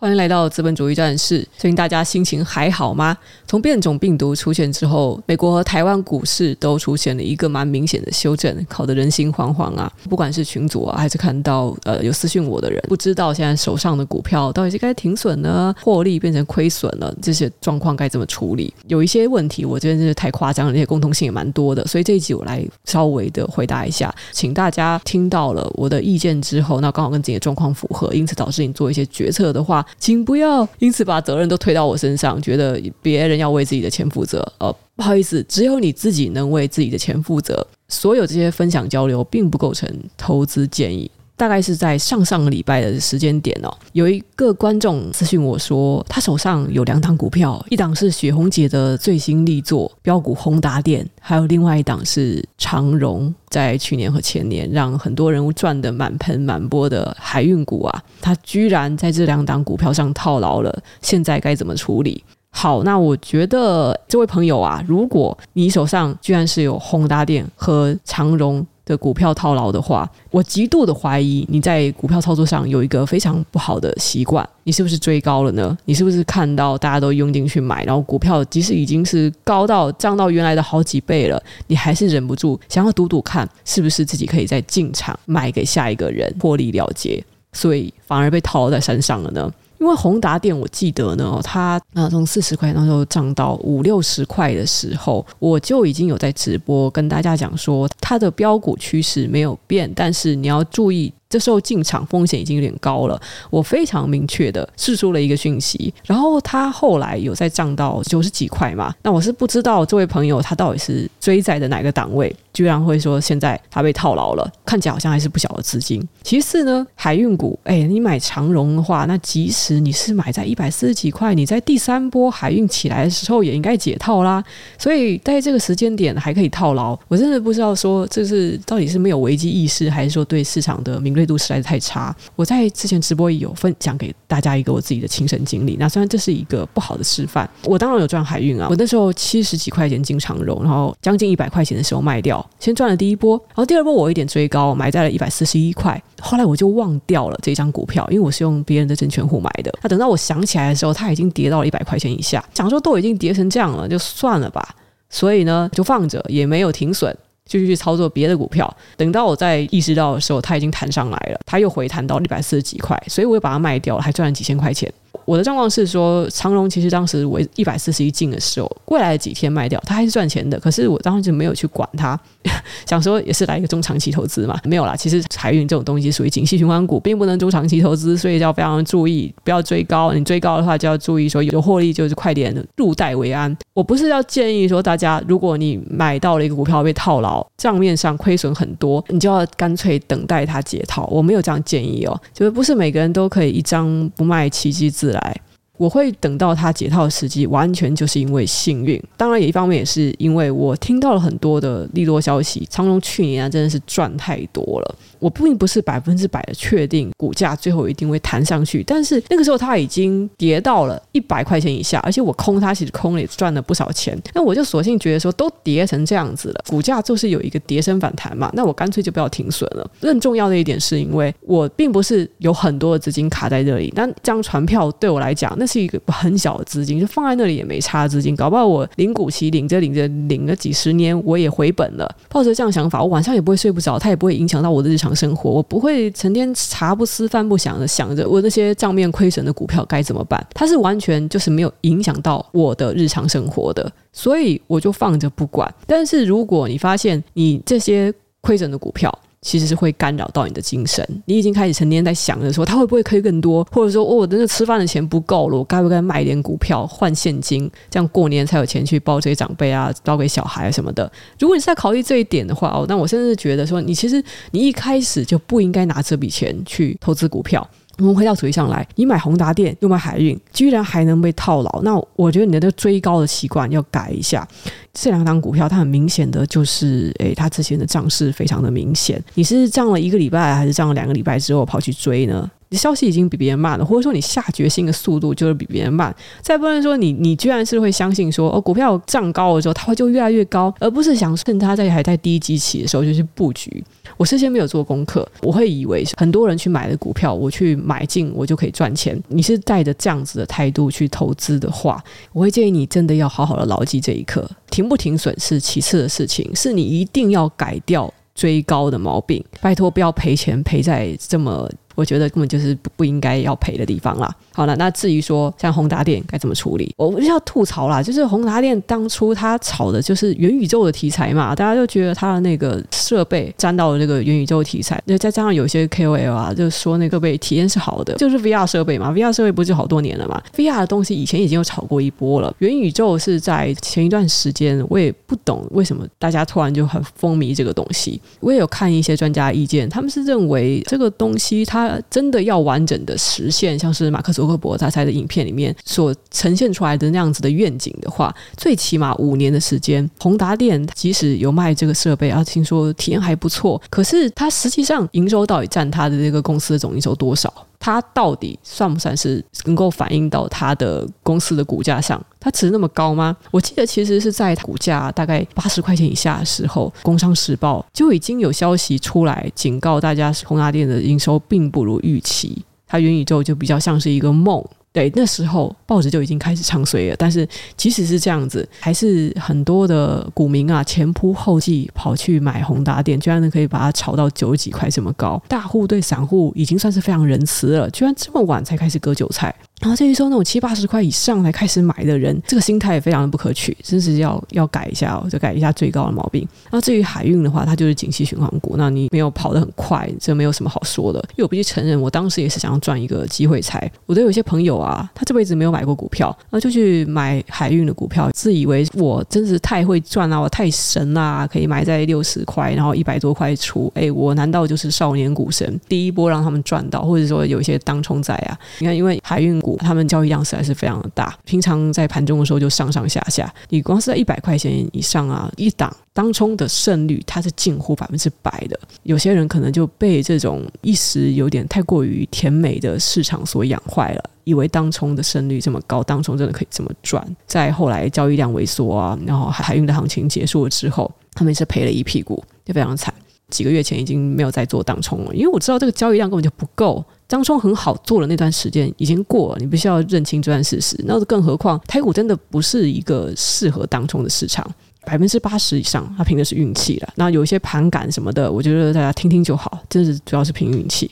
欢迎来到资本主义战士。最近大家心情还好吗？从变种病毒出现之后，美国和台湾股市都出现了一个蛮明显的修正，搞得人心惶惶啊！不管是群组啊，还是看到呃有私讯我的人，不知道现在手上的股票到底是该停损呢，获利变成亏损了，这些状况该怎么处理？有一些问题，我觉得真是太夸张了，那些共同性也蛮多的，所以这一集我来稍微的回答一下，请大家听到了我的意见之后，那刚好跟自己的状况符合，因此导致你做一些决策的话。请不要因此把责任都推到我身上，觉得别人要为自己的钱负责。呃，不好意思，只有你自己能为自己的钱负责。所有这些分享交流并不构成投资建议。大概是在上上个礼拜的时间点哦，有一个观众咨询我说，他手上有两档股票，一档是雪红姐的最新力作标股宏达电，还有另外一档是长荣，在去年和前年让很多人赚得满盆满钵的海运股啊，他居然在这两档股票上套牢了，现在该怎么处理？好，那我觉得这位朋友啊，如果你手上居然是有宏达电和长荣。的股票套牢的话，我极度的怀疑你在股票操作上有一个非常不好的习惯。你是不是追高了呢？你是不是看到大家都涌进去买，然后股票即使已经是高到涨到原来的好几倍了，你还是忍不住想要赌赌看，是不是自己可以再进场买给下一个人获利了结，所以反而被套牢在山上了呢？因为宏达电，我记得呢，它啊从四十块那时候涨到五六十块的时候，我就已经有在直播跟大家讲说，它的标股趋势没有变，但是你要注意。这时候进场风险已经有点高了，我非常明确的释出了一个讯息，然后他后来有再涨到九十几块嘛，那我是不知道这位朋友他到底是追在的哪个档位，居然会说现在他被套牢了，看起来好像还是不小的资金。其次呢，海运股，哎，你买长荣的话，那即使你是买在一百四十几块，你在第三波海运起来的时候也应该解套啦，所以在这个时间点还可以套牢，我真的不知道说这是到底是没有危机意识，还是说对市场的敏锐度实在是太差。我在之前直播也有分享给大家一个我自己的亲身经历。那虽然这是一个不好的示范，我当然有赚海运啊。我那时候七十几块钱进长荣，然后将近一百块钱的时候卖掉，先赚了第一波。然后第二波我一点追高，买在了一百四十一块。后来我就忘掉了这张股票，因为我是用别人的证券户买的。那等到我想起来的时候，它已经跌到了一百块钱以下。想说都已经跌成这样了，就算了吧。所以呢，就放着，也没有停损。就去操作别的股票，等到我再意识到的时候，它已经弹上来了，它又回弹到一百四十几块，所以我又把它卖掉了，还赚了几千块钱。我的状况是说，长荣其实当时我一百四十一进的时候，未来几天卖掉，它还是赚钱的。可是我当时就没有去管它，想说也是来一个中长期投资嘛，没有啦。其实财运这种东西属于景气循环股，并不能中长期投资，所以要非常注意，不要追高。你追高的话，就要注意说有获利就是快点入袋为安。我不是要建议说大家，如果你买到了一个股票被套牢，账面上亏损很多，你就要干脆等待它解套。我没有这样建议哦，就是不是每个人都可以一张不卖，奇迹自来。die. 我会等到它解套的时机，完全就是因为幸运。当然，也一方面也是因为我听到了很多的利多消息。长隆去年啊，真的是赚太多了。我并不是百分之百的确定股价最后一定会弹上去，但是那个时候它已经跌到了一百块钱以下，而且我空它其实空了也赚了不少钱。那我就索性觉得说，都跌成这样子了，股价就是有一个跌升反弹嘛，那我干脆就不要停损了。更重要的一点是因为我并不是有很多的资金卡在这里，那这张船票对我来讲，那是一个很小的资金，就放在那里也没差资金，搞不好我领股息领着领着领了几十年，我也回本了。抱着这样想法，我晚上也不会睡不着，它也不会影响到我的日常生活，我不会成天茶不思饭不想的想着我那些账面亏损的股票该怎么办。它是完全就是没有影响到我的日常生活的，所以我就放着不管。但是如果你发现你这些亏损的股票，其实是会干扰到你的精神，你已经开始成天在想着说他会不会亏更多，或者说哦，我真的吃饭的钱不够了，我该不该卖点股票换现金，这样过年才有钱去包这些长辈啊，包给小孩什么的。如果你是在考虑这一点的话哦，那我甚至觉得说，你其实你一开始就不应该拿这笔钱去投资股票。我们回到主题上来，你买宏达电又买海运，居然还能被套牢，那我觉得你的这个追高的习惯要改一下。这两档股票，它很明显的就是，诶，它之前的涨势非常的明显。你是涨了一个礼拜，还是涨了两个礼拜之后跑去追呢？你消息已经比别人慢了，或者说你下决心的速度就是比别人慢。再不然说你，你居然是会相信说，哦，股票涨高了之后，它会就越来越高，而不是想趁它在还在低基期的时候就去布局。我事先没有做功课，我会以为很多人去买的股票，我去买进，我就可以赚钱。你是带着这样子的态度去投资的话，我会建议你真的要好好的牢记这一刻。停不停损是其次的事情，是你一定要改掉追高的毛病。拜托，不要赔钱赔在这么。我觉得根本就是不不应该要赔的地方啦。好了，那至于说像宏达电该怎么处理，我不是要吐槽啦，就是宏达电当初他炒的就是元宇宙的题材嘛，大家就觉得他的那个设备沾到了这个元宇宙题材，那再加上有些 KOL 啊，就说那个被体验是好的，就是 VR 设备嘛，VR 设备不是好多年了嘛，VR 的东西以前已经有炒过一波了，元宇宙是在前一段时间，我也不懂为什么大家突然就很风靡这个东西，我也有看一些专家意见，他们是认为这个东西它。他真的要完整的实现，像是马克·祖克伯他在的影片里面所呈现出来的那样子的愿景的话，最起码五年的时间。宏达电即使有卖这个设备啊，听说体验还不错，可是它实际上营收到底占它的这个公司的总营收多少？它到底算不算是能够反映到它的公司的股价上？它值那么高吗？我记得其实是在股价大概八十块钱以下的时候，《工商时报》就已经有消息出来警告大家，宏达电的营收并不如预期，它元宇宙就比较像是一个梦。对，那时候报纸就已经开始唱衰了。但是即使是这样子，还是很多的股民啊前仆后继跑去买宏达电，居然能可以把它炒到九几块这么高。大户对散户已经算是非常仁慈了，居然这么晚才开始割韭菜。然后至于说那种七八十块以上才开始买的人，这个心态也非常的不可取，真是要要改一下哦，就改一下最高的毛病。然后至于海运的话，它就是景气循环股，那你没有跑得很快，这没有什么好说的。因为我必须承认，我当时也是想要赚一个机会财。我都有些朋友啊，他这辈子没有买过股票，然后就去买海运的股票，自以为我真是太会赚啊，我太神啦，可以买在六十块，然后一百多块出。哎，我难道就是少年股神？第一波让他们赚到，或者说有一些当冲仔啊？你看，因为海运股。他们交易量实在是非常的大，平常在盘中的时候就上上下下。你光是在一百块钱以上啊，一档当冲的胜率，它是近乎百分之百的。有些人可能就被这种一时有点太过于甜美的市场所养坏了，以为当冲的胜率这么高，当冲真的可以这么赚。在后来交易量萎缩啊，然后海运的行情结束了之后，他们是赔了一屁股，就非常惨。几个月前已经没有再做当冲了，因为我知道这个交易量根本就不够。当冲很好做的那段时间已经过了，你必须要认清这段事实。那更何况台股真的不是一个适合当冲的市场，百分之八十以上它凭的是运气了。那有一些盘感什么的，我觉得大家听听就好，真是主要是凭运气。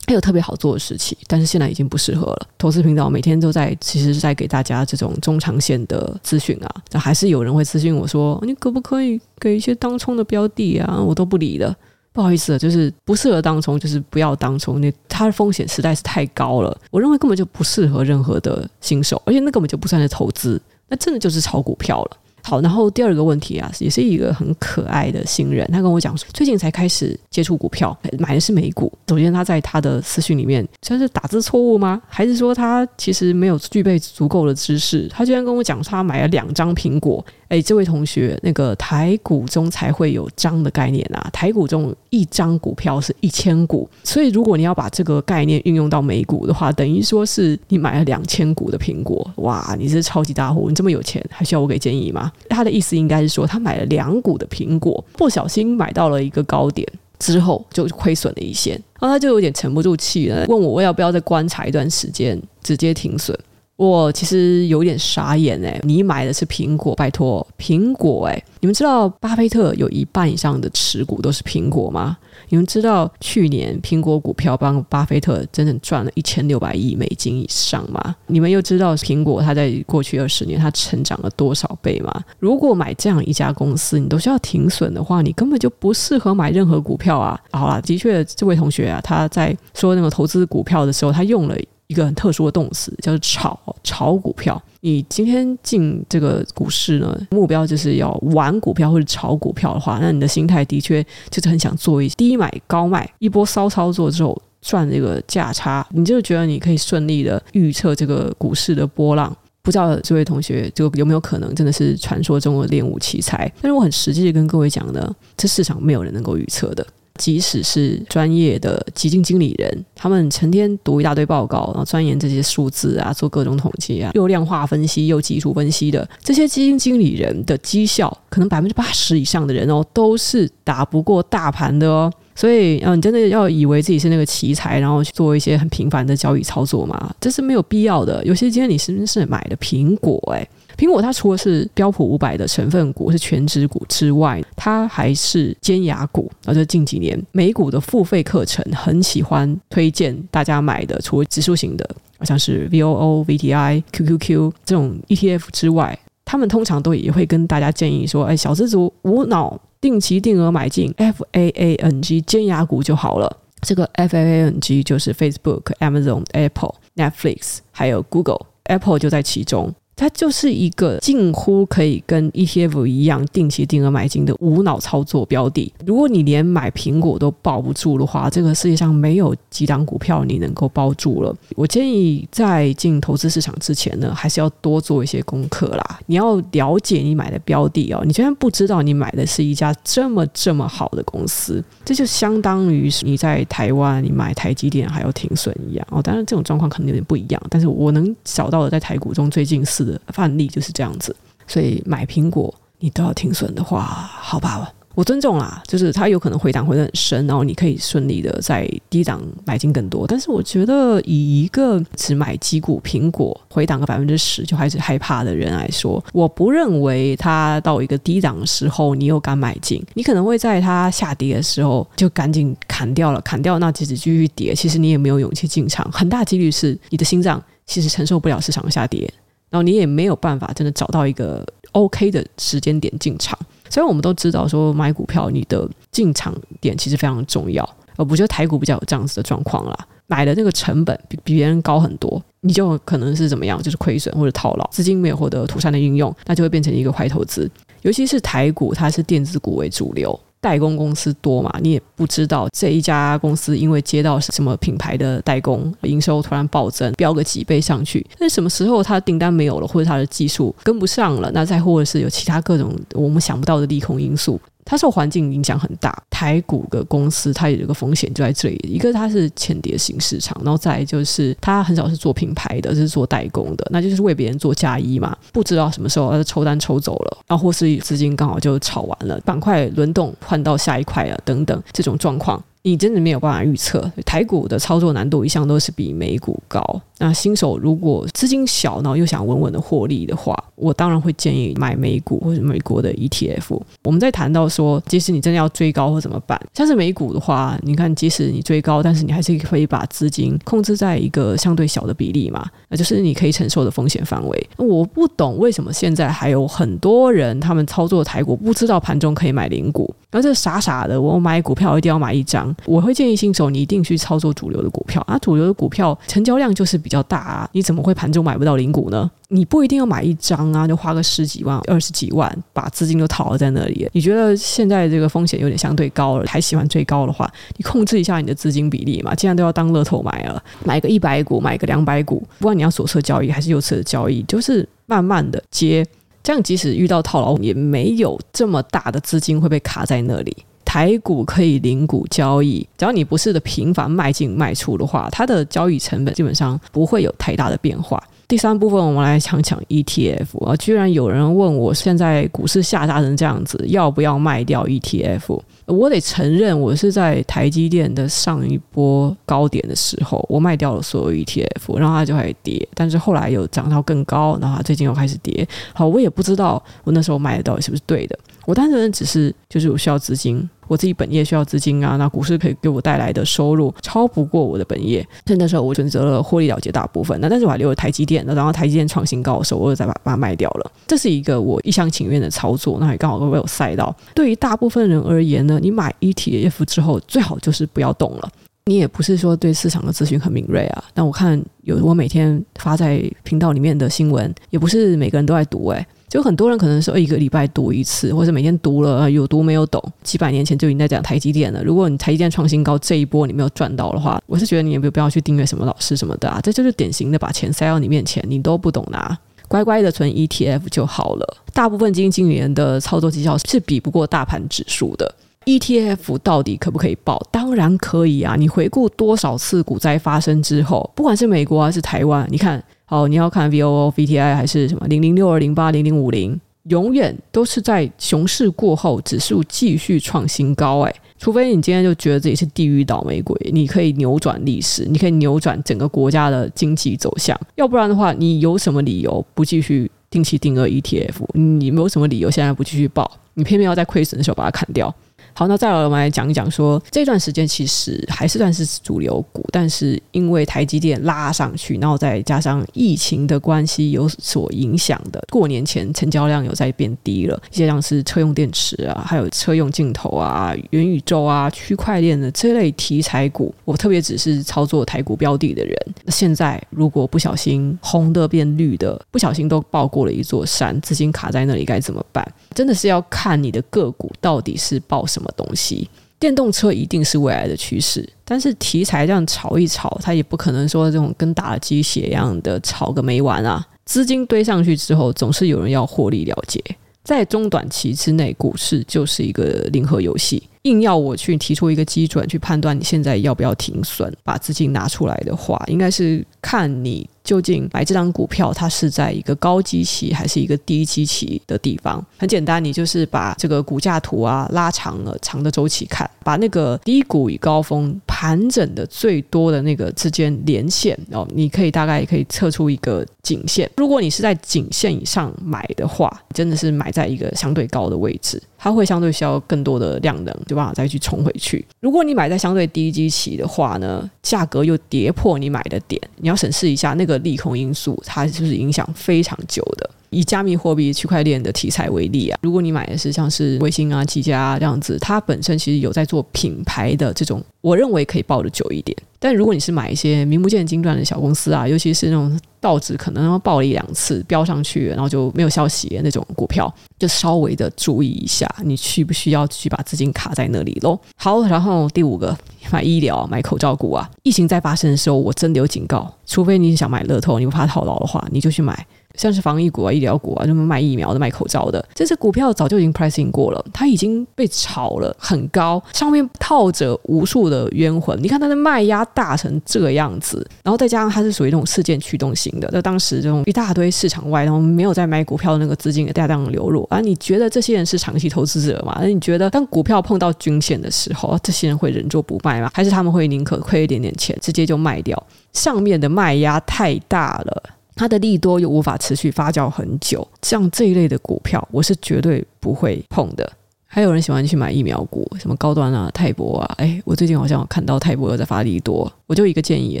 还有特别好做的时期，但是现在已经不适合了。投资频道每天都在，其实是在给大家这种中长线的资讯啊。还是有人会咨询我说，你可不可以给一些当冲的标的啊？我都不理的。不好意思，就是不适合当冲，就是不要当冲。那它的风险实在是太高了，我认为根本就不适合任何的新手，而且那根本就不算是投资，那真的就是炒股票了。好，然后第二个问题啊，也是一个很可爱的新人，他跟我讲说，最近才开始接触股票，买的是美股。首先，他在他的私讯里面，算是打字错误吗？还是说他其实没有具备足够的知识？他居然跟我讲，他买了两张苹果。哎，这位同学，那个台股中才会有张的概念啊，台股中一张股票是一千股，所以如果你要把这个概念运用到美股的话，等于说是你买了两千股的苹果，哇，你是超级大户，你这么有钱，还需要我给建议吗？他的意思应该是说，他买了两股的苹果，不小心买到了一个高点之后就亏损了一些，然后他就有点沉不住气了，问我我要不要再观察一段时间，直接停损。我其实有点傻眼哎，你买的是苹果，拜托，苹果哎，你们知道巴菲特有一半以上的持股都是苹果吗？你们知道去年苹果股票帮巴菲特真正赚了一千六百亿美金以上吗？你们又知道苹果它在过去二十年它成长了多少倍吗？如果买这样一家公司，你都需要停损的话，你根本就不适合买任何股票啊！好啦，的确，这位同学啊，他在说那个投资股票的时候，他用了。一个很特殊的动词叫做炒炒股票。你今天进这个股市呢，目标就是要玩股票或者炒股票的话，那你的心态的确就是很想做一低买高卖，一波骚操作之后赚这个价差，你就觉得你可以顺利的预测这个股市的波浪。不知道这位同学就有没有可能真的是传说中的练武奇才？但是我很实际的跟各位讲呢，这市场没有人能够预测的。即使是专业的基金经理人，他们成天读一大堆报告，然后钻研这些数字啊，做各种统计啊，又量化分析又技术分析的这些基金经理人的绩效，可能百分之八十以上的人哦，都是打不过大盘的哦。所以，嗯，你真的要以为自己是那个奇才，然后去做一些很频繁的交易操作吗？这是没有必要的。尤其今天你是不是买的苹果？诶。苹果它除了是标普五百的成分股，是权值股之外，它还是尖牙股。而这近几年美股的付费课程很喜欢推荐大家买的，除了指数型的，好像是 VOO、VTI、QQQ 这种 ETF 之外，他们通常都也会跟大家建议说：“哎，小资族无脑定期定额买进 FAANG 尖牙股就好了。”这个 FAANG 就是 Facebook、Amazon、Apple、Netflix，还有 Google，Apple 就在其中。它就是一个近乎可以跟 ETF 一样定期定额买进的无脑操作标的。如果你连买苹果都抱不住的话，这个世界上没有几档股票你能够抱住了。我建议在进投资市场之前呢，还是要多做一些功课啦。你要了解你买的标的哦，你居然不知道你买的是一家这么这么好的公司，这就相当于你在台湾你买台积电还要停损一样哦。当然这种状况可能有点不一样，但是我能找到的在台股中最近是。范例就是这样子，所以买苹果你都要停损的话，好吧，我尊重啦，就是它有可能回档回得很深，然后你可以顺利的在低档买进更多。但是我觉得以一个只买几股苹果回档个百分之十就开始害怕的人来说，我不认为它到一个低档的时候你又敢买进，你可能会在它下跌的时候就赶紧砍掉了，砍掉那即使继续跌，其实你也没有勇气进场，很大几率是你的心脏其实承受不了市场的下跌。然后你也没有办法真的找到一个 OK 的时间点进场。所以我们都知道说买股票你的进场点其实非常重要，而我觉得台股比较有这样子的状况啦，买的那个成本比比别人高很多，你就可能是怎么样，就是亏损或者套牢，资金没有获得妥善的运用，那就会变成一个坏投资。尤其是台股，它是电子股为主流。代工公司多嘛，你也不知道这一家公司因为接到什么品牌的代工，营收突然暴增，飙个几倍上去。那什么时候它的订单没有了，或者它的技术跟不上了，那再或者是有其他各种我们想不到的利空因素。它受环境影响很大，台股的公司它有一个风险就在这里，一个它是浅碟型市场，然后再就是它很少是做品牌的，是做代工的，那就是为别人做嫁衣嘛，不知道什么时候它抽单抽走了，然后或是资金刚好就炒完了，板块轮动换到下一块了等等这种状况。你真的没有办法预测，台股的操作难度一向都是比美股高。那新手如果资金小，然后又想稳稳的获利的话，我当然会建议买美股或者美国的 ETF。我们在谈到说，即使你真的要追高或怎么办，像是美股的话，你看，即使你追高，但是你还是可以把资金控制在一个相对小的比例嘛，那就是你可以承受的风险范围。我不懂为什么现在还有很多人他们操作台股不知道盘中可以买零股，然后这傻傻的，我买股票一定要买一张。我会建议新手，你一定去操作主流的股票啊，主流的股票成交量就是比较大啊，你怎么会盘中买不到零股呢？你不一定要买一张啊，就花个十几万、二十几万，把资金都套牢在那里。你觉得现在这个风险有点相对高了，还喜欢追高的话，你控制一下你的资金比例嘛。既然都要当乐透买了，买个一百股，买个两百股，不管你要左侧交易还是右侧的交易，就是慢慢的接，这样即使遇到套牢，也没有这么大的资金会被卡在那里。台股可以零股交易，只要你不是的频繁卖进卖出的话，它的交易成本基本上不会有太大的变化。第三部分，我们来讲讲 ETF 啊，居然有人问我，现在股市下杀成这样子，要不要卖掉 ETF？我得承认，我是在台积电的上一波高点的时候，我卖掉了所有 ETF，然后它就开始跌，但是后来又涨到更高，然后它最近又开始跌。好，我也不知道我那时候买的到底是不是对的。我单纯只是就是我需要资金，我自己本业需要资金啊，那股市可以给我带来的收入超不过我的本业，所以那时候我选择了获利了结大部分，那但是我还留了台积电，然后台积电创新高的时候，我又再把把它卖掉了，这是一个我一厢情愿的操作，那也刚好都被我赛到。对于大部分人而言呢，你买 ETF 之后最好就是不要动了，你也不是说对市场的资讯很敏锐啊，那我看有我每天发在频道里面的新闻，也不是每个人都在读诶。就很多人可能说一个礼拜读一次，或者每天读了有读没有懂。几百年前就已经在讲台积电了。如果你台积电创新高这一波你没有赚到的话，我是觉得你也没有必要去订阅什么老师什么的啊。这就是典型的把钱塞到你面前，你都不懂拿。乖乖的存 ETF 就好了。大部分基金经理人的操作绩效是比不过大盘指数的。ETF 到底可不可以报？当然可以啊！你回顾多少次股灾发生之后，不管是美国还是台湾，你看，好，你要看 VOO、VTI 还是什么零零六二零八零零五零，永远都是在熊市过后，指数继续创新高。哎，除非你今天就觉得自己是地狱倒霉鬼，你可以扭转历史，你可以扭转整个国家的经济走向。要不然的话，你有什么理由不继续定期定额 ETF？你没有什么理由现在不继续报？你偏偏要在亏损的时候把它砍掉？好，那再来我们来讲一讲，说这段时间其实还是算是主流股，但是因为台积电拉上去，然后再加上疫情的关系有所影响的，过年前成交量有在变低了，一些像是车用电池啊，还有车用镜头啊、元宇宙啊、区块链的这类题材股，我特别只是操作台股标的的人，现在如果不小心红的变绿的，不小心都爆过了一座山，资金卡在那里该怎么办？真的是要看你的个股到底是报什么。东西，电动车一定是未来的趋势，但是题材这样炒一炒，它也不可能说这种跟打了鸡血一样的炒个没完啊！资金堆上去之后，总是有人要获利了结，在中短期之内，股市就是一个零和游戏。硬要我去提出一个基准去判断你现在要不要停损，把资金拿出来的话，应该是看你。究竟买这张股票，它是在一个高基期还是一个低基期的地方？很简单，你就是把这个股价图啊拉长了长的周期看，把那个低谷与高峰盘整的最多的那个之间连线哦，你可以大概可以测出一个颈线。如果你是在颈线以上买的话，真的是买在一个相对高的位置，它会相对需要更多的量能，就办法再去冲回去。如果你买在相对低基期的话呢，价格又跌破你买的点，你要审视一下那个。利空因素，它是不是影响非常久的？以加密货币、区块链的题材为例啊，如果你买的是像是微星啊、技嘉啊这样子，它本身其实有在做品牌的这种，我认为可以抱得久一点。但如果你是买一些名不见经传的小公司啊，尤其是那种道指可能要报了一两次飙上去，然后就没有消息那种股票，就稍微的注意一下，你需不需要去把资金卡在那里喽？好，然后第五个，买医疗、买口罩股啊，疫情在发生的时候，我真的有警告，除非你想买乐透，你不怕套牢的话，你就去买。像是防疫股啊、医疗股啊，什么卖疫苗的、卖口罩的，这只股票早就已经 pricing 过了，它已经被炒了很高，上面套着无数的冤魂。你看它的卖压大成这个样子，然后再加上它是属于那种事件驱动型的，在当时这种一大堆市场外，然后没有在买股票的那个资金也大量流入啊。你觉得这些人是长期投资者吗？那你觉得当股票碰到均线的时候，这些人会忍住不卖吗？还是他们会宁可亏一点点钱，直接就卖掉？上面的卖压太大了。它的利多又无法持续发酵很久，像这一类的股票，我是绝对不会碰的。还有人喜欢去买疫苗股，什么高端啊、泰博啊，哎，我最近好像看到泰博有在发利多，我就一个建议，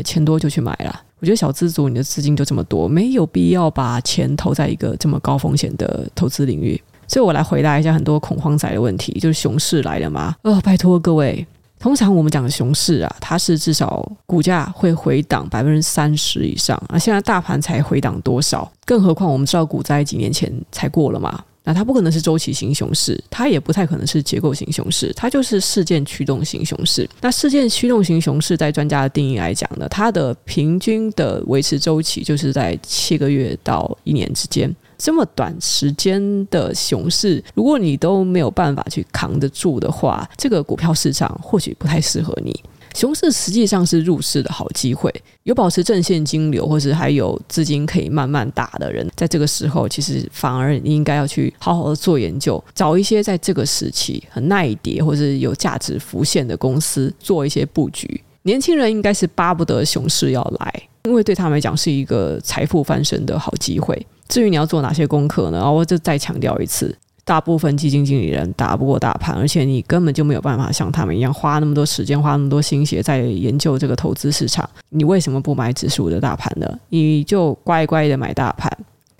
钱多就去买了。我觉得小资族，你的资金就这么多，没有必要把钱投在一个这么高风险的投资领域。所以我来回答一下很多恐慌仔的问题，就是熊市来了吗？哦，拜托各位。通常我们讲的熊市啊，它是至少股价会回档百分之三十以上啊。现在大盘才回档多少？更何况我们知道股灾几年前才过了嘛？那它不可能是周期型熊市，它也不太可能是结构型熊市，它就是事件驱动型熊市。那事件驱动型熊市，在专家的定义来讲呢，它的平均的维持周期就是在七个月到一年之间。这么短时间的熊市，如果你都没有办法去扛得住的话，这个股票市场或许不太适合你。熊市实际上是入市的好机会，有保持正现金流，或是还有资金可以慢慢打的人，在这个时候，其实反而你应该要去好好的做研究，找一些在这个时期很耐跌或是有价值浮现的公司做一些布局。年轻人应该是巴不得熊市要来，因为对他们来讲是一个财富翻身的好机会。至于你要做哪些功课呢？我就再强调一次，大部分基金经理人打不过大盘，而且你根本就没有办法像他们一样花那么多时间、花那么多心血在研究这个投资市场。你为什么不买指数的大盘呢？你就乖乖的买大盘，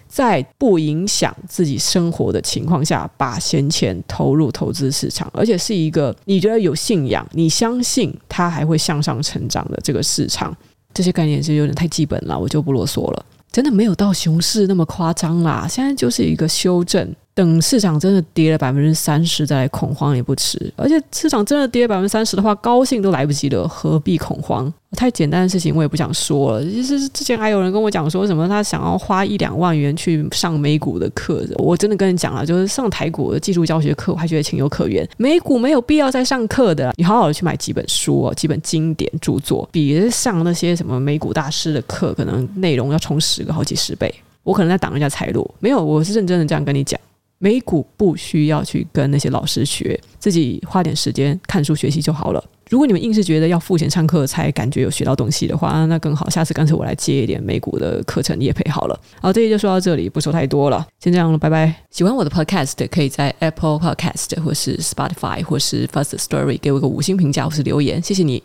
在不影响自己生活的情况下，把闲钱投入投资市场，而且是一个你觉得有信仰、你相信它还会向上成长的这个市场。这些概念是有点太基本了，我就不啰嗦了。真的没有到熊市那么夸张啦，现在就是一个修正，等市场真的跌了百分之三十再来恐慌也不迟。而且市场真的跌百分之三十的话，高兴都来不及了，何必恐慌？太简单的事情我也不想说了。其实之前还有人跟我讲说什么他想要花一两万元去上美股的课，我真的跟你讲了，就是上台股的技术教学课，我还觉得情有可原。美股没有必要再上课的，你好好的去买几本书哦，几本经典著作，比上那些什么美股大师的课，可能内容要充实个好几十倍。我可能在挡人家财路，没有，我是认真的这样跟你讲。美股不需要去跟那些老师学，自己花点时间看书学习就好了。如果你们硬是觉得要付钱上课才感觉有学到东西的话，那更好。下次干脆我来接一点美股的课程，你也配好了。好，这期就说到这里，不说太多了，先这样了，拜拜。喜欢我的 Podcast，可以在 Apple Podcast 或是 Spotify 或是 First Story 给我一个五星评价或是留言，谢谢你。